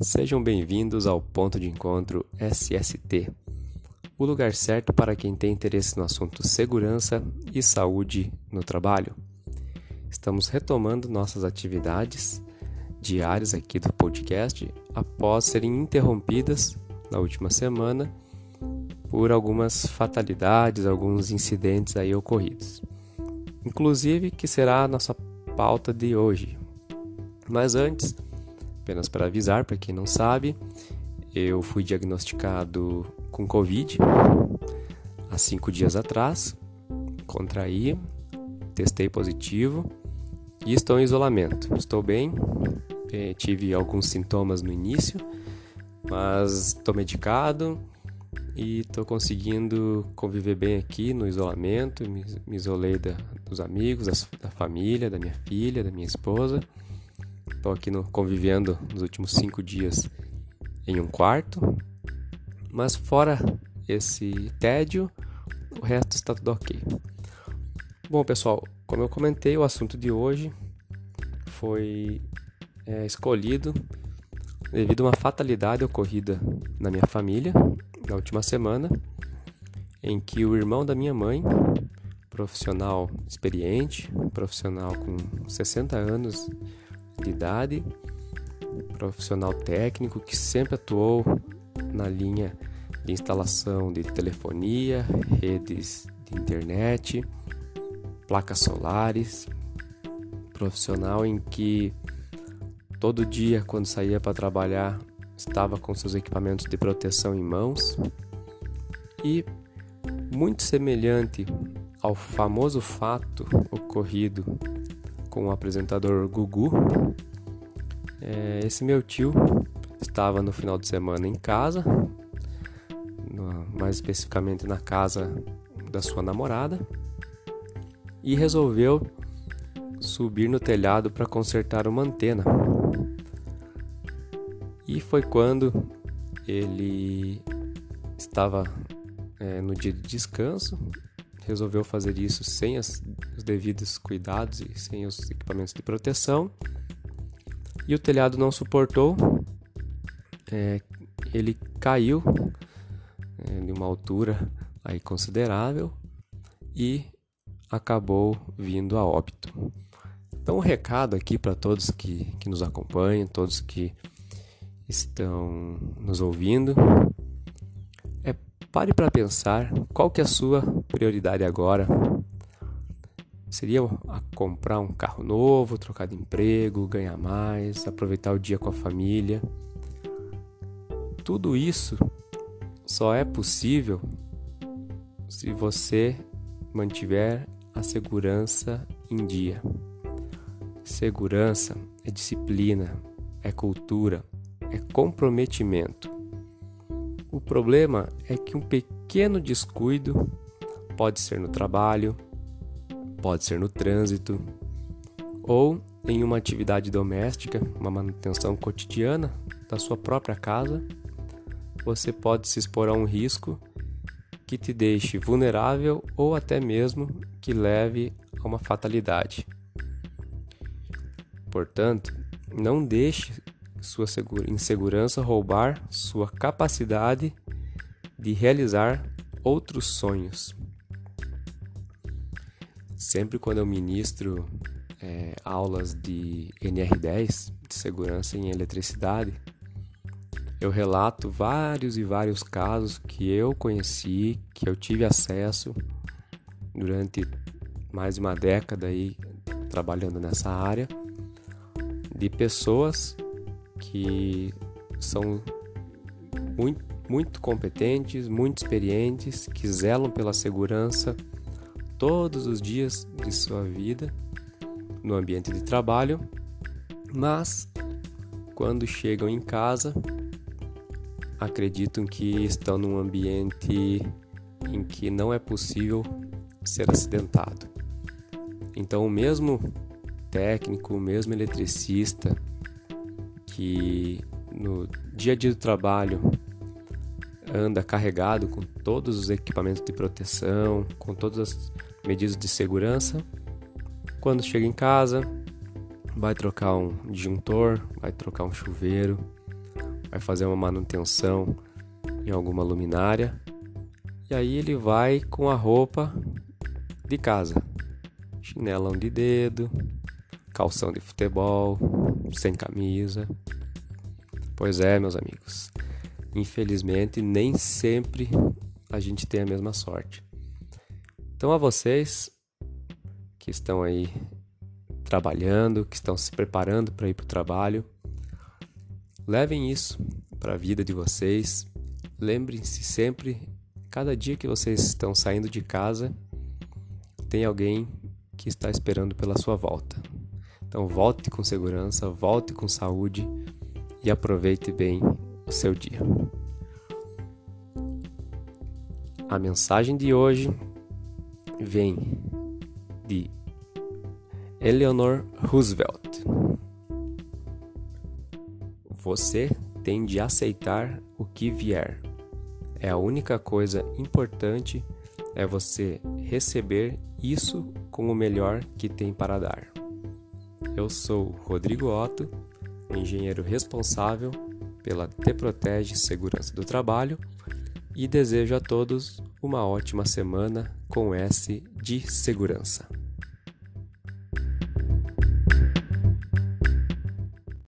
Sejam bem-vindos ao Ponto de Encontro SST, o lugar certo para quem tem interesse no assunto segurança e saúde no trabalho. Estamos retomando nossas atividades diárias aqui do podcast após serem interrompidas na última semana por algumas fatalidades, alguns incidentes aí ocorridos. Inclusive que será a nossa pauta de hoje. Mas antes, apenas para avisar para quem não sabe, eu fui diagnosticado com Covid há cinco dias atrás, contraí, testei positivo e estou em isolamento. Estou bem, eh, tive alguns sintomas no início, mas estou medicado e estou conseguindo conviver bem aqui no isolamento. Me, isolei da, dos amigos, das, da família, da minha filha, da minha esposa. Estou aqui no, convivendo nos últimos cinco dias em um quarto, mas fora esse tédio, o resto está tudo ok. Bom, pessoal, como eu comentei, o assunto de hoje foi é, escolhido devido a uma fatalidade ocorrida na minha família na última semana, em que o irmão da minha mãe, profissional experiente, profissional com 60 anos de idade, profissional técnico que sempre atuou na linha de instalação de telefonia, redes de internet, placas solares, profissional em que todo dia quando saía para trabalhar estava com seus equipamentos de proteção em mãos. E muito semelhante ao famoso fato ocorrido com o apresentador Gugu, é, esse meu tio estava no final de semana em casa, mais especificamente na casa da sua namorada, e resolveu subir no telhado para consertar uma antena. E foi quando ele estava é, no dia de descanso, resolveu fazer isso sem as, os devidos cuidados e sem os equipamentos de proteção. E o telhado não suportou, é, ele caiu é, de uma altura aí considerável e acabou vindo a óbito. Então, um recado aqui para todos que, que nos acompanham, todos que estão nos ouvindo, pare para pensar qual que é a sua prioridade agora. Seria comprar um carro novo, trocar de emprego, ganhar mais, aproveitar o dia com a família. Tudo isso só é possível se você mantiver a segurança em dia. Segurança é disciplina, é cultura, é comprometimento. O problema é que um pequeno descuido pode ser no trabalho, pode ser no trânsito ou em uma atividade doméstica, uma manutenção cotidiana da sua própria casa, você pode se expor a um risco que te deixe vulnerável ou até mesmo que leve a uma fatalidade. Portanto, não deixe sua insegurança roubar sua capacidade de realizar outros sonhos. Sempre quando eu ministro é, aulas de NR10, de segurança em eletricidade, eu relato vários e vários casos que eu conheci, que eu tive acesso durante mais de uma década aí trabalhando nessa área, de pessoas que são muito, muito competentes, muito experientes, que zelam pela segurança todos os dias de sua vida no ambiente de trabalho, mas quando chegam em casa acreditam que estão num ambiente em que não é possível ser acidentado. Então, o mesmo técnico, o mesmo eletricista, que no dia a dia do trabalho anda carregado com todos os equipamentos de proteção, com todas as medidas de segurança. Quando chega em casa, vai trocar um disjuntor, vai trocar um chuveiro, vai fazer uma manutenção em alguma luminária. E aí ele vai com a roupa de casa, chinelão de dedo, calção de futebol, sem camisa. Pois é, meus amigos. Infelizmente, nem sempre a gente tem a mesma sorte. Então, a vocês que estão aí trabalhando, que estão se preparando para ir para o trabalho, levem isso para a vida de vocês. Lembrem-se sempre, cada dia que vocês estão saindo de casa, tem alguém que está esperando pela sua volta. Então, volte com segurança, volte com saúde e aproveite bem o seu dia. A mensagem de hoje vem de Eleanor Roosevelt. Você tem de aceitar o que vier. É a única coisa importante é você receber isso com o melhor que tem para dar. Eu sou Rodrigo Otto, engenheiro responsável pela Te Protege Segurança do Trabalho e desejo a todos uma ótima semana com S de segurança.